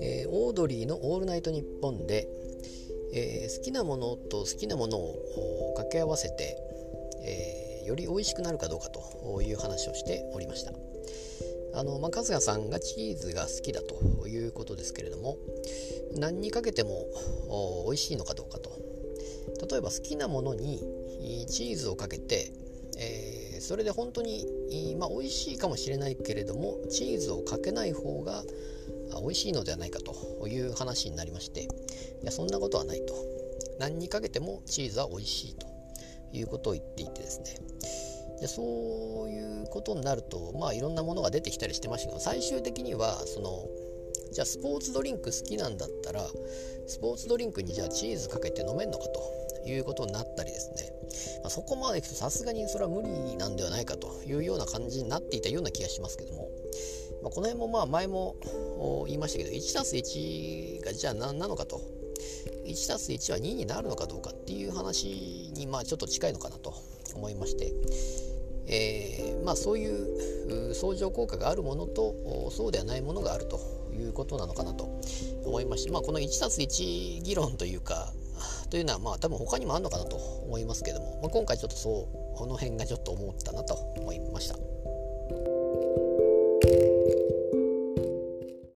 えー、オードリーの「オールナイトニッポンで」えー、好きなものと好きなものを掛け合わせて、えー、より美味しくなるかどうかという話をしておりました。あの、まあ、春日さんがチーズが好きだということですけれども何にかけても美味しいのかどうかと。例えば好きなものにチーズをかけて、えー、それで本当に、まあ、美味しいかもしれないけれどもチーズをかけない方が美味しいのではないかという話になりましていやそんなことはないと。何にかけてもチーズは美味しいということを言っていてですね。でそういうことになるとまあいろんなものが出てきたりしてましたけど最終的にはそのじゃあスポーツドリンク好きなんだったらスポーツドリンクにじゃあチーズかけて飲めんのかということになったりですね、まあ、そこまでいくとさすがにそれは無理なんではないかというような感じになっていたような気がしますけども、まあ、この辺もまあ前も言いましたけど 1+1 がじゃあ何なのかと。1+1 は2になるのかどうかっていう話にまあちょっと近いのかなと思いまして、えー、まあ、そういう相乗効果があるものとそうではないものがあるということなのかなと思いまして、まあ、この 1+1 議論というかというのはまあ多分他にもあるのかなと思いますけども、まあ、今回ちょっとそうこの辺がちょっと思ったなと思いました。